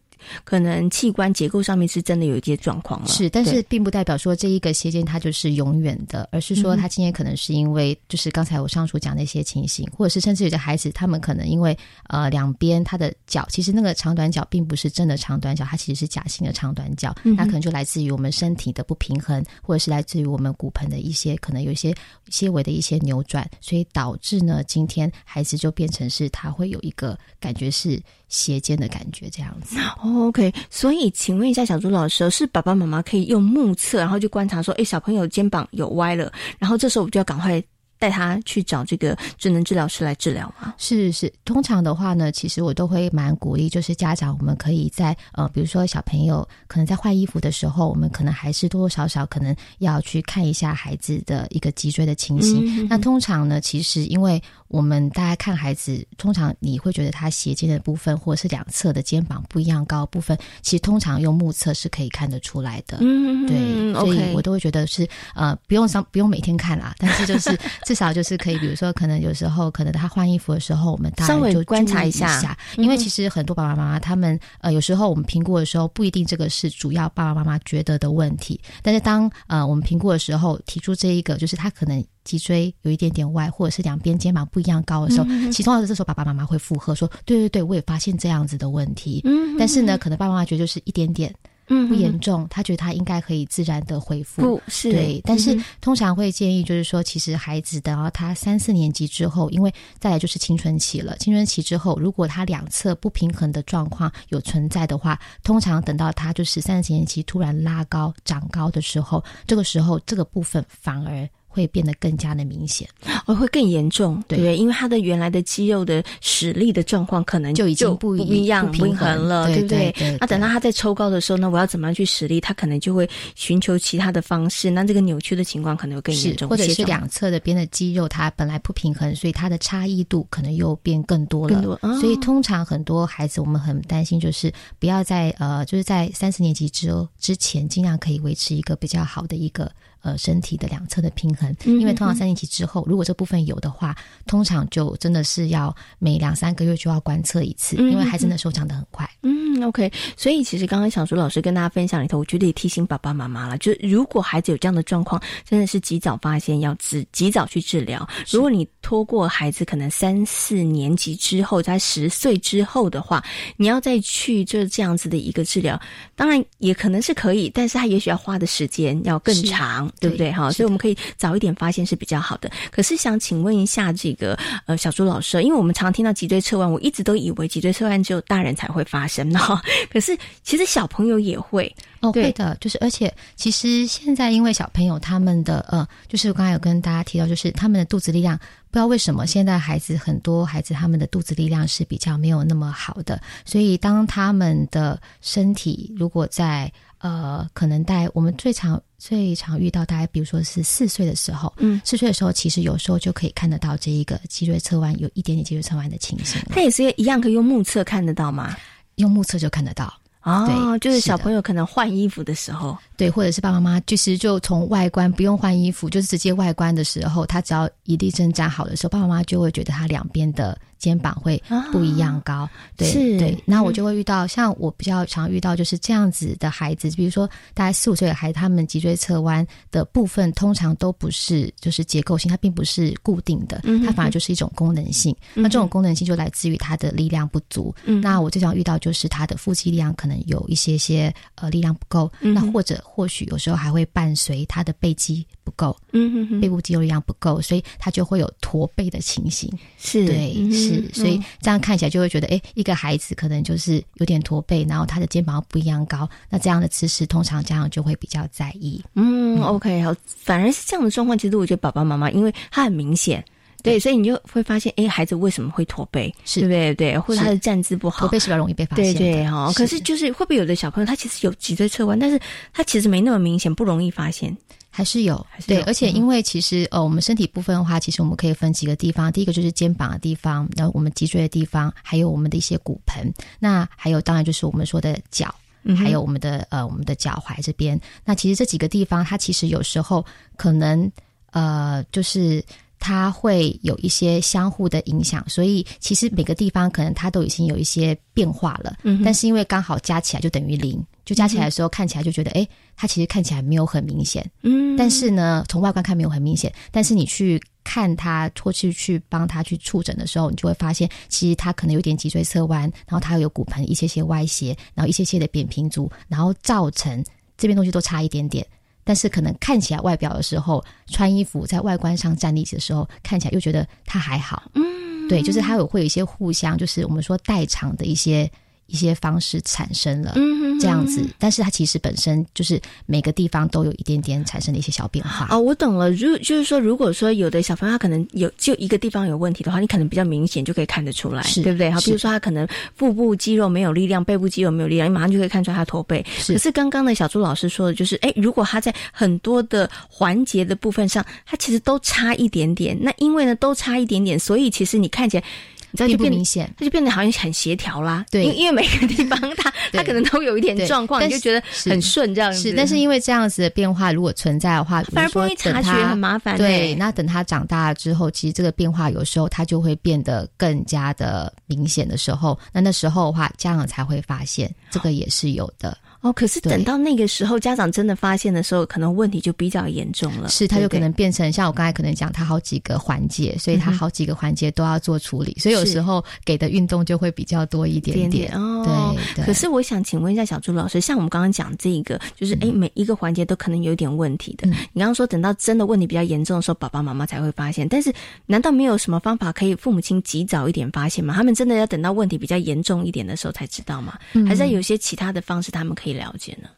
可能器官结构上面是真的有一些状况了，是，但是并不代表说这一个斜肩它就是永远的，而是说他今天可能是因为就是刚才我上述讲那些情形，或者是甚至有的孩子他们可能因为呃两边他的脚其实那个长短脚并不是真的长短脚，它其实是假性的长短脚，那可能就来自于我们身体的不平衡，或者是来自于我们骨盆的一些可能有一些些微的一些扭转，所以导致呢今天孩子就变成是他会有一个感觉是。斜肩的感觉，这样子。OK，所以请问一下小朱老师，是爸爸妈妈可以用目测，然后就观察说，哎，小朋友肩膀有歪了，然后这时候我们就要赶快。带他去找这个智能治疗师来治疗吗？是是，通常的话呢，其实我都会蛮鼓励，就是家长我们可以在呃，比如说小朋友可能在换衣服的时候，我们可能还是多多少少可能要去看一下孩子的一个脊椎的情形。那通常呢，其实因为我们大家看孩子，通常你会觉得他斜肩的部分或者是两侧的肩膀不一样高部分，其实通常用目测是可以看得出来的。嗯，对，所以我都会觉得是呃，不用上不用每天看啦，但是就是。至少就是可以，比如说，可能有时候，可能他换衣服的时候，我们大稍微就观察一下，因为其实很多爸爸妈妈他们呃，有时候我们评估的时候，不一定这个是主要爸爸妈妈觉得的问题。但是当呃我们评估的时候，提出这一个，就是他可能脊椎有一点点歪，或者是两边肩膀不一样高的时候，其中的这时候爸爸妈妈会附和说：“对对对，我也发现这样子的问题。”嗯，但是呢，可能爸爸妈妈觉得就是一点点。嗯，不严重，他觉得他应该可以自然的恢复。是对，但是通常会建议就是说，其实孩子等到他三四年级之后，因为再来就是青春期了。青春期之后，如果他两侧不平衡的状况有存在的话，通常等到他就是三四年级突然拉高长高的时候，这个时候这个部分反而。会变得更加的明显，哦，会更严重，对对？因为他的原来的肌肉的实力的状况可能就已经不一样、不平衡了，对不对？那等到他在抽高的时候，呢我要怎么样去实力？他可能就会寻求其他的方式，那这个扭曲的情况可能会更严重，或者是两侧的边的肌肉它本来不平衡，所以它的差异度可能又变更多了。所以通常很多孩子我们很担心，就是不要在呃，就是在三四年级之之前，尽量可以维持一个比较好的一个。呃，身体的两侧的平衡，因为通常三年级之后，如果这部分有的话，通常就真的是要每两三个月就要观测一次，因为孩子的时候长得很快。嗯，OK。所以其实刚刚小苏老师跟大家分享里头，我觉得也提醒爸爸妈妈了，就是如果孩子有这样的状况，真的是及早发现，要治及早去治疗。如果你拖过孩子可能三四年级之后，在十岁之后的话，你要再去就是这样子的一个治疗，当然也可能是可以，但是他也许要花的时间要更长。对不对哈？所以我们可以早一点发现是比较好的。可是想请问一下这个呃小朱老师，因为我们常听到脊椎侧弯，我一直都以为脊椎侧弯只有大人才会发生呢。可是其实小朋友也会哦，会的。就是而且其实现在因为小朋友他们的呃，就是我刚才有跟大家提到，就是他们的肚子力量，不知道为什么现在孩子很多孩子他们的肚子力量是比较没有那么好的，所以当他们的身体如果在呃，可能在我们最常最常遇到，大概比如说是四岁的时候，嗯，四岁的时候，其实有时候就可以看得到这一个脊椎侧弯，有一点点脊椎侧弯的情形。它也是一样可以用目测看得到吗？用目测就看得到。哦，就是小朋友可能换衣服的时候，对，或者是爸爸妈妈，就是就从外观不用换衣服，就是直接外观的时候，他只要一立正站好的时候，爸爸妈妈就会觉得他两边的。肩膀会不一样高，对对，那我就会遇到像我比较常遇到就是这样子的孩子，比如说大概四五岁的孩子，他们脊椎侧弯的部分通常都不是就是结构性，它并不是固定的，它反而就是一种功能性。那这种功能性就来自于他的力量不足。那我最常遇到就是他的腹肌力量可能有一些些呃力量不够，那或者或许有时候还会伴随他的背肌不够，嗯背部肌肉力量不够，所以他就会有驼背的情形。是对。是，所以这样看起来就会觉得，哎，一个孩子可能就是有点驼背，然后他的肩膀不一样高，那这样的姿势，通常家长就会比较在意。嗯，OK，好，反而是这样的状况，其实我觉得爸爸妈妈，因为他很明显，对，所以你就会发现，哎，孩子为什么会驼背？是对不对？对，或者他的站姿不好，驼背是比较容易被发现。对对哈，可是就是会不会有的小朋友他其实有脊椎侧弯，但是他其实没那么明显，不容易发现。还是有，对，而且因为其实呃，我们身体部分的话，其实我们可以分几个地方。第一个就是肩膀的地方，然后我们脊椎的地方，还有我们的一些骨盆。那还有当然就是我们说的脚，还有我们的呃我们的脚踝这边。那其实这几个地方，它其实有时候可能呃就是它会有一些相互的影响，所以其实每个地方可能它都已经有一些变化了。嗯，但是因为刚好加起来就等于零。就加起来的时候，看起来就觉得，哎，它其实看起来没有很明显，嗯，但是呢，从外观看没有很明显，但是你去看它，或是去帮他去触诊的时候，你就会发现，其实他可能有点脊椎侧弯，然后他有骨盆一些些歪斜，然后一些些的扁平足，然后造成这边东西都差一点点，但是可能看起来外表的时候，穿衣服在外观上站立起的时候，看起来又觉得他还好，嗯，对，就是他有会有一些互相，就是我们说代偿的一些。一些方式产生了这样子，但是它其实本身就是每个地方都有一点点产生的一些小变化。哦，我懂了。如就是说，如果说有的小朋友他可能有就一个地方有问题的话，你可能比较明显就可以看得出来，对不对？好，比如说他可能腹部肌肉没有力量，背部肌肉没有力量，你马上就可以看出来他驼背。可是刚刚的小朱老师说的就是，哎，如果他在很多的环节的部分上，他其实都差一点点。那因为呢都差一点点，所以其实你看起来。你知道就变明显，它就变得好像很协调啦。对，因因为每个地方它 它可能都有一点状况，你就觉得很顺这样子。是，但是因为这样子的变化如果存在的话，反而不容易察觉，很麻烦。对，那等他长大了之后，其实这个变化有时候它就会变得更加的明显的时候，那那时候的话，家长才会发现这个也是有的。哦，可是等到那个时候，家长真的发现的时候，可能问题就比较严重了。是，他就可能变成像我刚才可能讲，他好几个环节，所以他好几个环节都要做处理，所以有时候给的运动就会比较多一点点。哦，对。可是我想请问一下小朱老师，像我们刚刚讲这个，就是哎，每一个环节都可能有点问题的。你刚刚说等到真的问题比较严重的时候，爸爸妈妈才会发现，但是难道没有什么方法可以父母亲及早一点发现吗？他们真的要等到问题比较严重一点的时候才知道吗？还是有些其他的方式他们可以了解呢？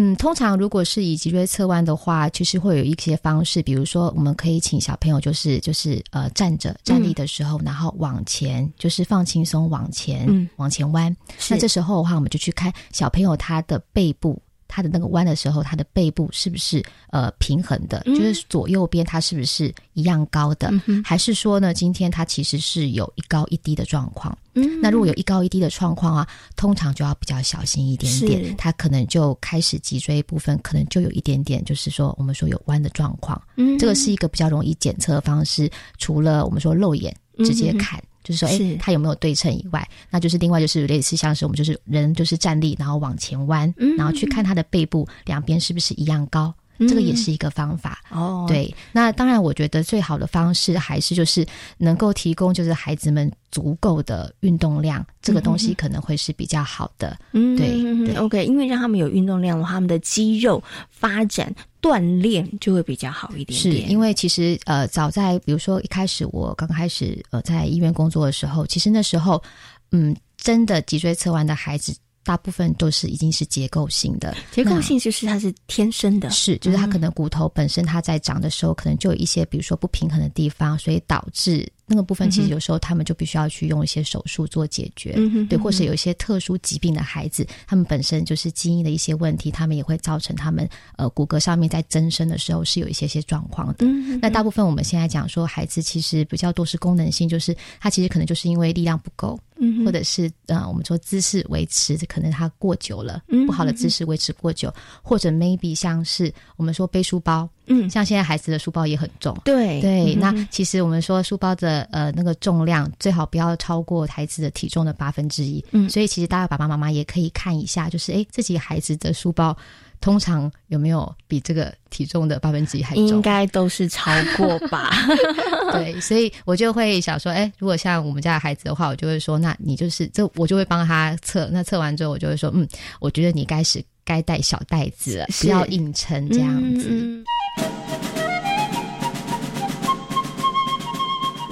嗯，通常如果是以脊椎侧弯的话，其实会有一些方式，比如说我们可以请小朋友就是就是呃站着站立的时候，然后往前就是放轻松往前往前弯。那这时候的话，我们就去看小朋友他的背部。他的那个弯的时候，它的背部是不是呃平衡的？就是左右边它是不是一样高的？还是说呢，今天它其实是有一高一低的状况？嗯，那如果有一高一低的状况啊，通常就要比较小心一点点。它可能就开始脊椎部分可能就有一点点，就是说我们说有弯的状况。嗯，这个是一个比较容易检测的方式。除了我们说肉眼直接看。就是说，哎，它有没有对称以外，那就是另外就是类似像是我们就是人就是站立，然后往前弯，然后去看它的背部两边是不是一样高，这个也是一个方法。哦，对，那当然，我觉得最好的方式还是就是能够提供就是孩子们足够的运动量，这个东西可能会是比较好的。嗯，对，OK，因为让他们有运动量的话，他们的肌肉发展。锻炼就会比较好一点，是因为其实呃，早在比如说一开始我刚开始呃在医院工作的时候，其实那时候嗯，真的脊椎侧弯的孩子。大部分都是已经是结构性的，结构性就是它是天生的，是就是它可能骨头本身它在长的时候，可能就有一些比如说不平衡的地方，所以导致那个部分其实有时候他们就必须要去用一些手术做解决，对，或是有一些特殊疾病的孩子，他们本身就是基因的一些问题，他们也会造成他们呃骨骼上面在增生的时候是有一些些状况的。那大部分我们现在讲说孩子其实比较多是功能性，就是他其实可能就是因为力量不够。嗯，或者是呃，我们说姿势维持可能它过久了，不好的姿势维持过久，或者 maybe 像是我们说背书包，嗯，像现在孩子的书包也很重，对对，那其实我们说书包的呃那个重量最好不要超过孩子的体重的八分之一，嗯，所以其实大家爸爸妈妈也可以看一下，就是哎，这几个孩子的书包。通常有没有比这个体重的八分之一还重？应该都是超过吧。对，所以我就会想说，哎，如果像我们家的孩子的话，我就会说，那你就是这，我就会帮他测。那测完之后，我就会说，嗯，我觉得你该是该带小袋子了，不要硬撑这样子。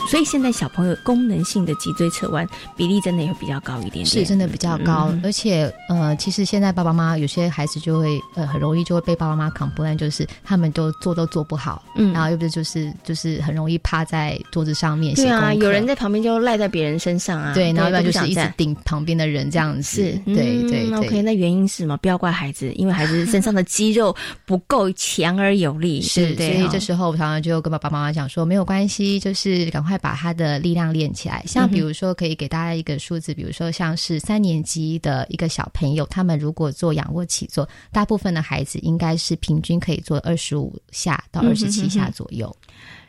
所以现在小朋友功能性的脊椎侧弯比例真的也会比较高一点，是真的比较高。而且呃，其实现在爸爸妈妈有些孩子就会呃很容易就会被爸爸妈妈 complain，就是他们都做都做不好，嗯，然后又不是就是就是很容易趴在桌子上面写啊，有人在旁边就赖在别人身上啊，对，然后一般就是一直顶旁边的人这样子，对对。OK，那原因是什么？不要怪孩子，因为孩子身上的肌肉不够强而有力，是，对所以这时候我常常就跟爸爸妈妈讲说，没有关系，就是赶快。把他的力量练起来，像比如说，可以给大家一个数字，比如说像是三年级的一个小朋友，他们如果做仰卧起坐，大部分的孩子应该是平均可以做二十五下到二十七下左右。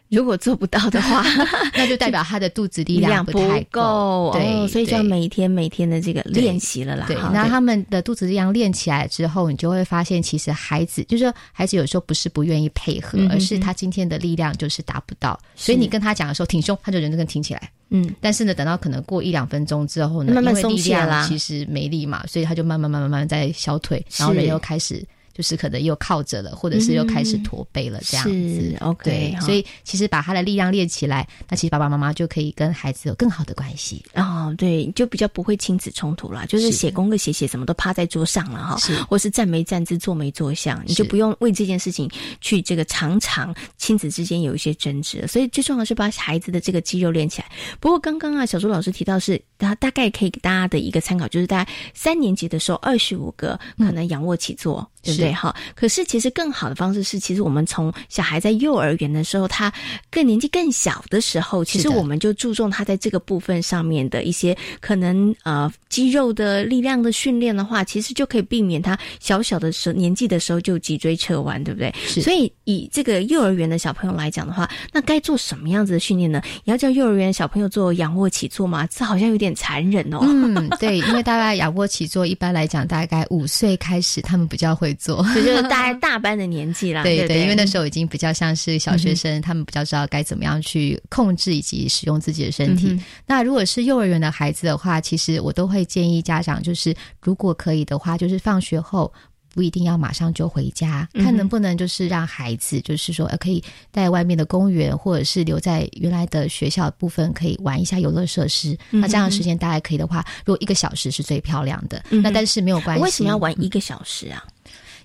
如果做不到的话，那就代表他的肚子力量不太够，对，所以就要每天每天的这个练习了啦。对，那他们的肚子力量练起来之后，你就会发现，其实孩子就是说，孩子有时候不是不愿意配合，而是他今天的力量就是达不到。所以你跟他讲的时候挺胸，他就人就跟挺起来。嗯，但是呢，等到可能过一两分钟之后呢，慢慢松懈啦，其实没力嘛，所以他就慢慢慢慢慢慢在消退，然后人又开始。就是可能又靠着了，或者是又开始驼背了，这样子。OK，所以其实把他的力量练起来，那其实爸爸妈妈就可以跟孩子有更好的关系。哦，对，就比较不会亲子冲突了。就是写功课写写什么都趴在桌上了哈，或是站没站姿，坐没坐相，你就不用为这件事情去这个常常亲子之间有一些争执。所以最重要的是把孩子的这个肌肉练起来。不过刚刚啊，小朱老师提到是，他大概可以给大家的一个参考，就是大概三年级的时候，二十五个可能仰卧起坐。对不对？哈，可是其实更好的方式是，其实我们从小孩在幼儿园的时候，他更年纪更小的时候，其实我们就注重他在这个部分上面的一些可能呃肌肉的力量的训练的话，其实就可以避免他小小的时候年纪的时候就脊椎侧弯，对不对？所以以这个幼儿园的小朋友来讲的话，那该做什么样子的训练呢？你要叫幼儿园小朋友做仰卧起坐吗？这好像有点残忍哦。嗯，对，因为大概仰卧起坐一般来讲，大概五岁开始，他们比较会。做，就是大概 大班的年纪啦。对对，因为那时候已经比较像是小学生，他们比较知道该怎么样去控制以及使用自己的身体。那如果是幼儿园的孩子的话，其实我都会建议家长，就是如果可以的话，就是放学后。不一定要马上就回家，看能不能就是让孩子，就是说可以在外面的公园，或者是留在原来的学校部分，可以玩一下游乐设施。那这样的时间大概可以的话，如果一个小时是最漂亮的，那但是没有关系。为什么要玩一个小时啊？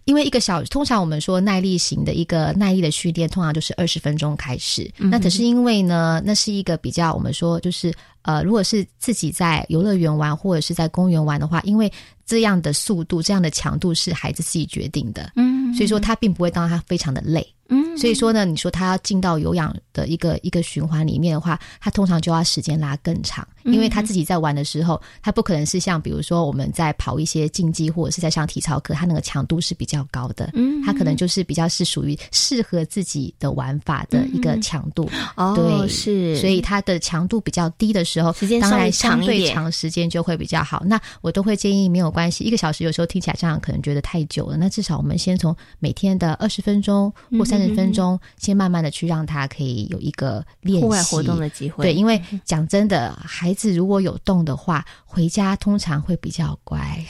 因为一个小，通常我们说耐力型的一个耐力的训练，通常就是二十分钟开始。那可是因为呢，那是一个比较我们说就是呃，如果是自己在游乐园玩或者是在公园玩的话，因为这样的速度、这样的强度是孩子自己决定的，嗯，所以说他并不会让他非常的累。嗯，所以说呢，你说他要进到有氧的一个一个循环里面的话，他通常就要时间拉更长，因为他自己在玩的时候，他不可能是像比如说我们在跑一些竞技或者是在上体操课，他那个强度是比较高的，嗯，他可能就是比较是属于适合自己的玩法的一个强度，哦，对，是，所以他的强度比较低的时候，时间当然相对长时间就会比较好。那我都会建议没有关系，一个小时有时候听起来这样可能觉得太久了，那至少我们先从每天的二十分钟或三。十分钟，先慢慢的去让他可以有一个练习户外活动的机会。对，因为讲真的，孩子如果有动的话，回家通常会比较乖，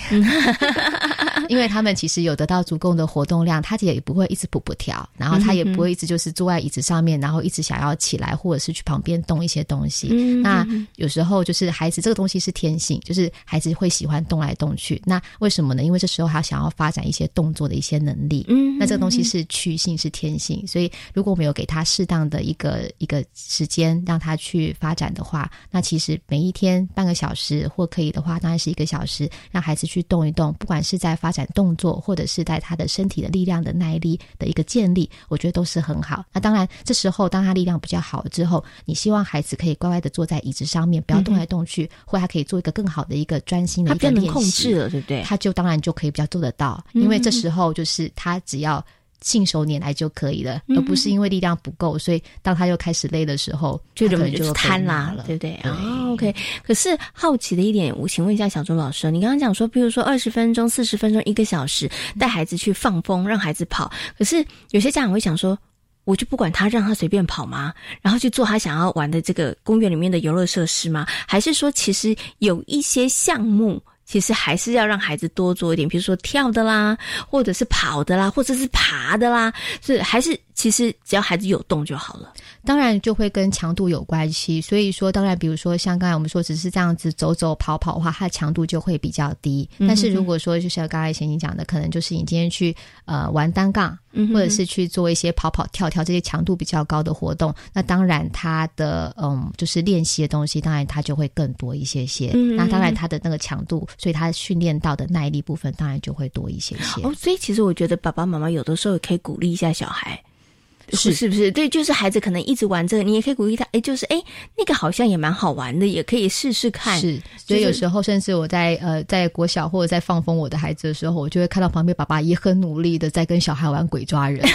因为他们其实有得到足够的活动量，他也不会一直补不跳，然后他也不会一直就是坐在椅子上面，然后一直想要起来或者是去旁边动一些东西。那有时候就是孩子这个东西是天性，就是孩子会喜欢动来动去。那为什么呢？因为这时候他想要发展一些动作的一些能力。嗯，那这个东西是趋性，是天。性，所以如果我们有给他适当的一个一个时间让他去发展的话，那其实每一天半个小时或可以的话，当然是一个小时，让孩子去动一动，不管是在发展动作，或者是在他的身体的力量的耐力的一个建立，我觉得都是很好。那当然，这时候当他力量比较好之后，你希望孩子可以乖乖的坐在椅子上面，不要动来动去，或他可以做一个更好的一个专心的一个练习，控制了，对不对？他就当然就可以比较做得到，因为这时候就是他只要。信手拈来就可以了，而不是因为力量不够，所以当他又开始累的时候，就可能就瘫啦了，对不对？啊，OK。可是好奇的一点，我请问一下小周老师，你刚刚讲说，比如说二十分钟、四十分钟、一个小时，带孩子去放风，让孩子跑。可是有些家长会想说，我就不管他，让他随便跑吗？然后去做他想要玩的这个公园里面的游乐设施吗？还是说，其实有一些项目？其实还是要让孩子多做一点，比如说跳的啦，或者是跑的啦，或者是爬的啦，是还是其实只要孩子有动就好了。当然就会跟强度有关系，所以说当然，比如说像刚才我们说，只是这样子走走跑跑的话，它的强度就会比较低。但是如果说就像刚才贤贤讲的，可能就是你今天去呃玩单杠，或者是去做一些跑跑跳跳这些强度比较高的活动，那当然它的嗯就是练习的东西，当然它就会更多一些些。那当然它的那个强度，所以它训练到的耐力部分，当然就会多一些些。哦，所以其实我觉得爸爸妈妈有的时候也可以鼓励一下小孩。是是不是？对，就是孩子可能一直玩这个，你也可以鼓励他。哎，就是哎，那个好像也蛮好玩的，也可以试试看。是，所以有时候甚至我在呃在国小或者在放风我的孩子的时候，我就会看到旁边爸爸也很努力的在跟小孩玩鬼抓人。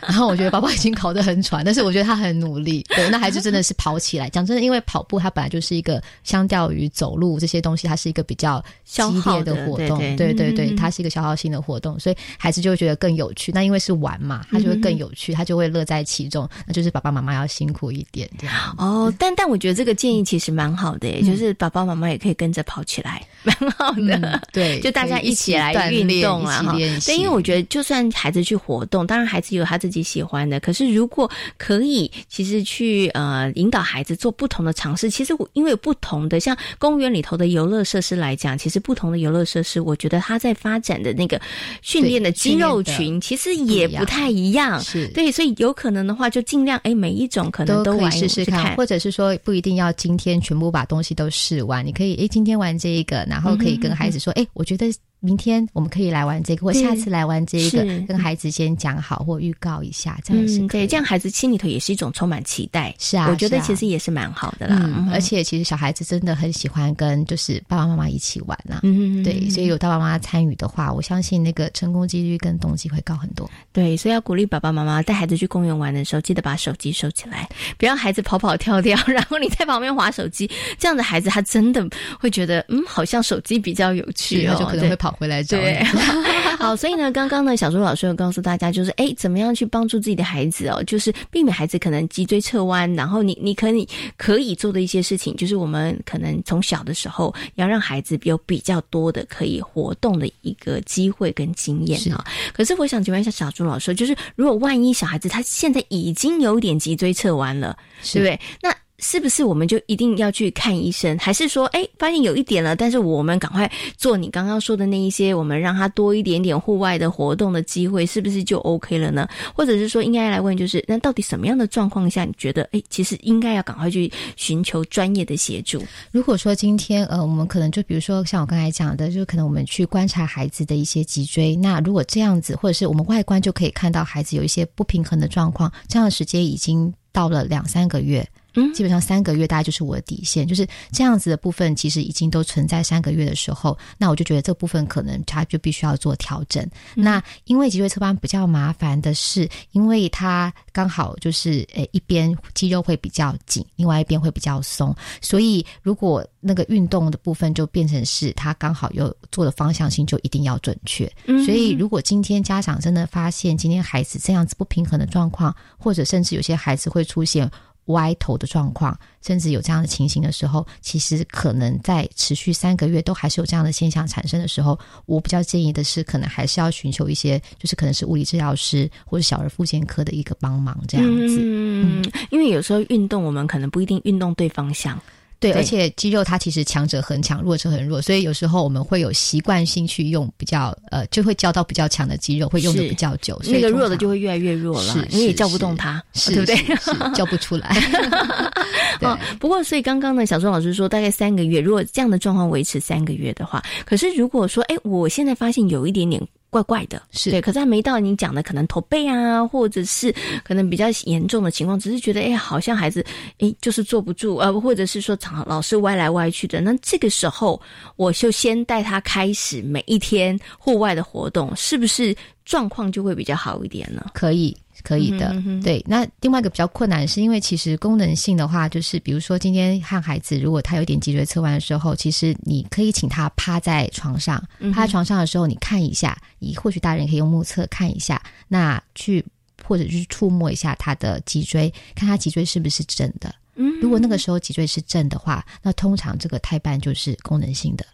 然后我觉得爸爸已经考得很喘，但是我觉得他很努力。对，那孩子真的是跑起来。讲真的，因为跑步它本来就是一个相较于走路这些东西，它是一个比较激烈的活动。对对对，它是一个消耗性的活动，所以孩子就会觉得更有趣。那因为是玩嘛，他就会更有趣，他就会乐在其中。那就是爸爸妈妈要辛苦一点这样。哦，但但我觉得这个建议其实蛮好的，也就是爸爸妈妈也可以跟着跑起来，蛮好的。对，就大家一起来运动啊，哈。对，因为我觉得就算孩子去活动，当然孩子有他自己。喜欢的，可是如果可以，其实去呃引导孩子做不同的尝试。其实我因为不同的，像公园里头的游乐设施来讲，其实不同的游乐设施，我觉得它在发展的那个训练的肌肉群，其实也不太一样。是对，所以有可能的话，就尽量哎每一种可能都可以试试看，或者是说不一定要今天全部把东西都试完，你可以哎今天玩这一个，然后可以跟孩子说哎，我觉得。明天我们可以来玩这个，或下次来玩这个，跟孩子先讲好或预告一下，这样是对，这样孩子心里头也是一种充满期待。是啊，我觉得其实也是蛮好的啦。而且其实小孩子真的很喜欢跟就是爸爸妈妈一起玩啊。嗯，对，所以有爸爸妈妈参与的话，我相信那个成功几率跟动机会高很多。对，所以要鼓励爸爸妈妈带孩子去公园玩的时候，记得把手机收起来，不要孩子跑跑跳跳，然后你在旁边划手机。这样的孩子他真的会觉得，嗯，好像手机比较有趣，他就可能会跑回来找。好，所以呢，刚刚呢，小朱老师有告诉大家，就是哎，怎么样去帮助自己的孩子哦，就是避免孩子可能脊椎侧弯，然后你你可以可以做的一些事情，就是我们可能从小的时候要让孩子有比较多的可以活动的一个机会跟经验啊。可是我想请问一下小朱老师，就是如果万一小孩子他现在已经有点脊椎侧弯了，对不对？那是不是我们就一定要去看医生？还是说，哎，发现有一点了，但是我们赶快做你刚刚说的那一些，我们让他多一点点户外的活动的机会，是不是就 OK 了呢？或者是说，应该来问，就是那到底什么样的状况下，你觉得，哎，其实应该要赶快去寻求专业的协助？如果说今天，呃，我们可能就比如说像我刚才讲的，就可能我们去观察孩子的一些脊椎，那如果这样子，或者是我们外观就可以看到孩子有一些不平衡的状况，这样的时间已经到了两三个月。嗯，基本上三个月大概就是我的底线，就是这样子的部分，其实已经都存在三个月的时候，那我就觉得这部分可能它就必须要做调整。那因为脊椎侧弯比较麻烦的是，因为它刚好就是诶一边肌肉会比较紧，另外一边会比较松，所以如果那个运动的部分就变成是它刚好又做的方向性就一定要准确。所以如果今天家长真的发现今天孩子这样子不平衡的状况，或者甚至有些孩子会出现。歪头的状况，甚至有这样的情形的时候，其实可能在持续三个月都还是有这样的现象产生的时候，我比较建议的是，可能还是要寻求一些，就是可能是物理治疗师或者小儿复健科的一个帮忙，这样子。嗯，因为有时候运动，我们可能不一定运动对方向。对，而且肌肉它其实强者很强，弱者很弱，所以有时候我们会有习惯性去用比较呃，就会教到比较强的肌肉，会用的比较久。那个弱的就会越来越弱了，你也叫不动它，对不对？叫不出来。哦，不过所以刚刚呢，小钟老师说大概三个月，如果这样的状况维持三个月的话，可是如果说哎，我现在发现有一点点。怪怪的，是对，可是还没到你讲的可能驼背啊，或者是可能比较严重的情况，只是觉得哎，好像孩子哎就是坐不住，呃，或者是说常老是歪来歪去的，那这个时候我就先带他开始每一天户外的活动，是不是状况就会比较好一点呢？可以。可以的，对。那另外一个比较困难，是因为其实功能性的话，就是比如说今天和孩子，如果他有点脊椎侧弯的时候，其实你可以请他趴在床上，趴在床上的时候，你看一下，你或许大人可以用目测看一下，那去或者去触摸一下他的脊椎，看他脊椎是不是正的。嗯，如果那个时候脊椎是正的话，那通常这个胎斑就是功能性的。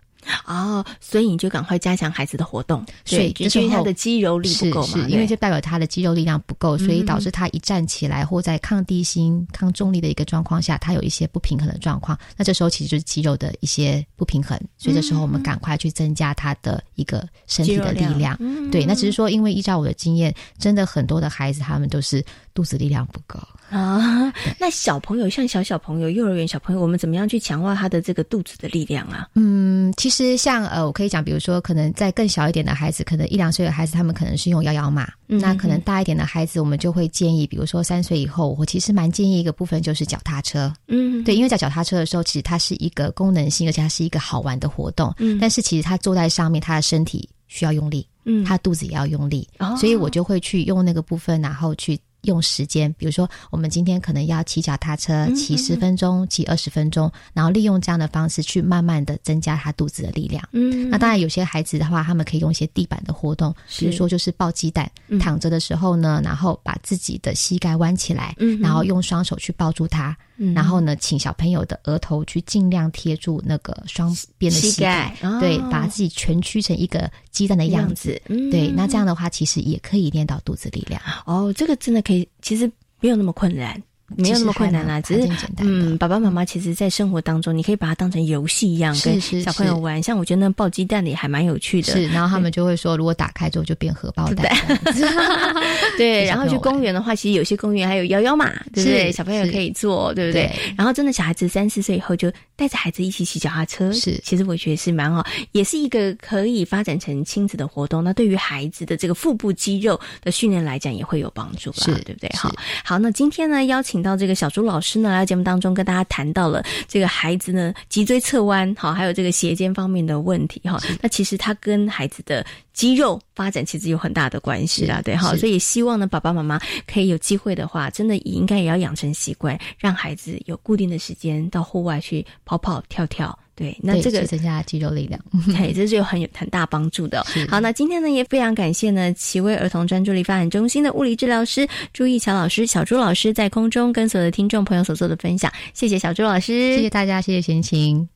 哦，所以你就赶快加强孩子的活动，对，因为他的肌肉力不够嘛，因为就代表他的肌肉力量不够，所以导致他一站起来或在抗地心、抗重力的一个状况下，他有一些不平衡的状况。那这时候其实就是肌肉的一些不平衡，所以这时候我们赶快去增加他的一个身体的力量。对，那只是说，因为依照我的经验，真的很多的孩子他们都是肚子力量不够啊。那小朋友像小小朋友、幼儿园小朋友，我们怎么样去强化他的这个肚子的力量啊？嗯，其实。像呃，我可以讲，比如说，可能在更小一点的孩子，可能一两岁的孩子，他们可能是用摇摇马。那可能大一点的孩子，我们就会建议，比如说三岁以后，我其实蛮建议一个部分就是脚踏车。嗯，对，因为在脚踏车的时候，其实它是一个功能性，而且它是一个好玩的活动。嗯，但是其实他坐在上面，他的身体需要用力，嗯，他肚子也要用力，所以我就会去用那个部分，然后去。用时间，比如说我们今天可能要骑脚踏车，骑十分钟，骑二十分钟，然后利用这样的方式去慢慢的增加他肚子的力量。嗯，那当然有些孩子的话，他们可以用一些地板的活动，比如说就是抱鸡蛋，躺着的时候呢，然后把自己的膝盖弯起来，然后用双手去抱住它。然后呢，请小朋友的额头去尽量贴住那个双边的膝盖，对，把自己蜷曲成一个鸡蛋的样子，对，那这样的话其实也可以练到肚子力量。哦，这个真的可以，其实没有那么困难。没有那么困难啦，只是嗯，爸爸妈妈其实，在生活当中，你可以把它当成游戏一样，跟小朋友玩。像我觉得那抱鸡蛋的也还蛮有趣的，是。然后他们就会说，如果打开之后就变荷包蛋。对，然后去公园的话，其实有些公园还有摇摇马，对不对？小朋友可以坐，对不对？然后真的小孩子三四岁以后，就带着孩子一起骑脚踏车，是。其实我觉得是蛮好，也是一个可以发展成亲子的活动。那对于孩子的这个腹部肌肉的训练来讲，也会有帮助，是，对不对？好，好，那今天呢，邀请到这个小朱老。老师呢来节目当中跟大家谈到了这个孩子呢脊椎侧弯，好，还有这个斜肩方面的问题，哈。那其实他跟孩子的肌肉发展其实有很大的关系啦，对，哈。所以希望呢爸爸妈妈可以有机会的话，真的也应该也要养成习惯，让孩子有固定的时间到户外去跑跑跳跳。对，那这个增加肌肉力量，对，这是有很有很大帮助的。好，那今天呢也非常感谢呢奇威儿童专注力发展中心的物理治疗师朱义乔老师、小朱老师在空中跟所有的听众朋友所做的分享，谢谢小朱老师，谢谢大家，谢谢贤琴。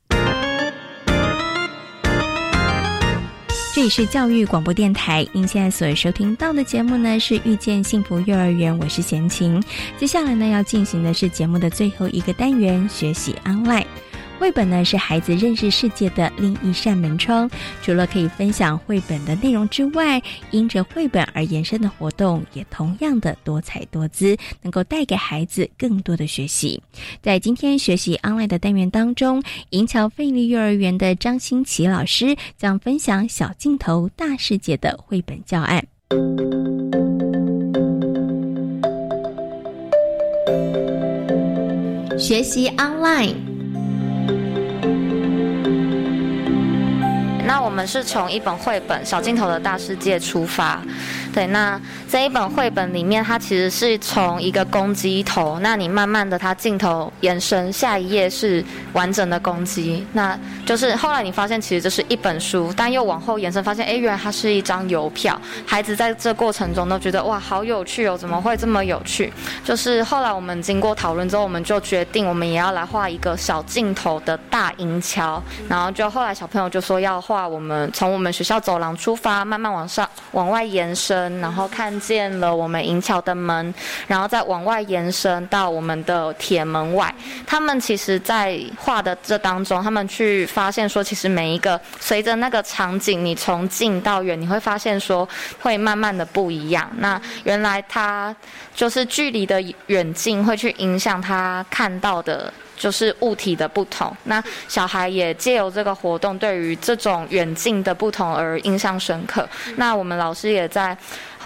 这里是教育广播电台，您现在所收听到的节目呢是遇见幸福幼儿园，我是贤琴。接下来呢要进行的是节目的最后一个单元，学习 online。绘本呢是孩子认识世界的另一扇门窗。除了可以分享绘本的内容之外，因着绘本而延伸的活动也同样的多彩多姿，能够带给孩子更多的学习。在今天学习 online 的单元当中，银桥费力幼儿园的张新奇老师将分享小镜头大世界的绘本教案。学习 online。那我们是从一本绘本《小镜头的大世界》出发，对。那这一本绘本里面，它其实是从一个公鸡头，那你慢慢的它镜头延伸，下一页是完整的公鸡，那就是后来你发现其实这是一本书，但又往后延伸发现，哎，原来它是一张邮票。孩子在这过程中都觉得哇，好有趣哦，怎么会这么有趣？就是后来我们经过讨论之后，我们就决定我们也要来画一个小镜头的大银桥，然后就后来小朋友就说要画。我们从我们学校走廊出发，慢慢往上往外延伸，然后看见了我们银桥的门，然后再往外延伸到我们的铁门外。他们其实，在画的这当中，他们去发现说，其实每一个随着那个场景，你从近到远，你会发现说，会慢慢的不一样。那原来他就是距离的远近会去影响他看到的。就是物体的不同，那小孩也借由这个活动，对于这种远近的不同而印象深刻。那我们老师也在。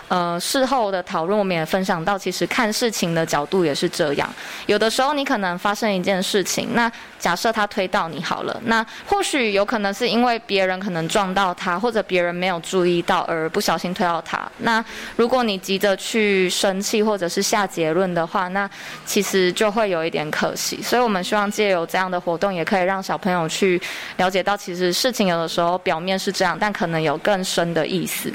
呃，事后的讨论，我们也分享到，其实看事情的角度也是这样。有的时候，你可能发生一件事情，那假设他推到你好了，那或许有可能是因为别人可能撞到他，或者别人没有注意到而不小心推到他。那如果你急着去生气或者是下结论的话，那其实就会有一点可惜。所以我们希望借由这样的活动，也可以让小朋友去了解到，其实事情有的时候表面是这样，但可能有更深的意思。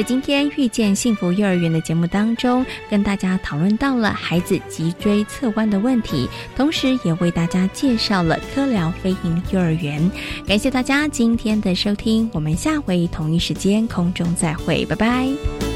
在今天遇见幸福幼儿园的节目当中，跟大家讨论到了孩子脊椎侧弯的问题，同时也为大家介绍了科聊飞行幼儿园。感谢大家今天的收听，我们下回同一时间空中再会，拜拜。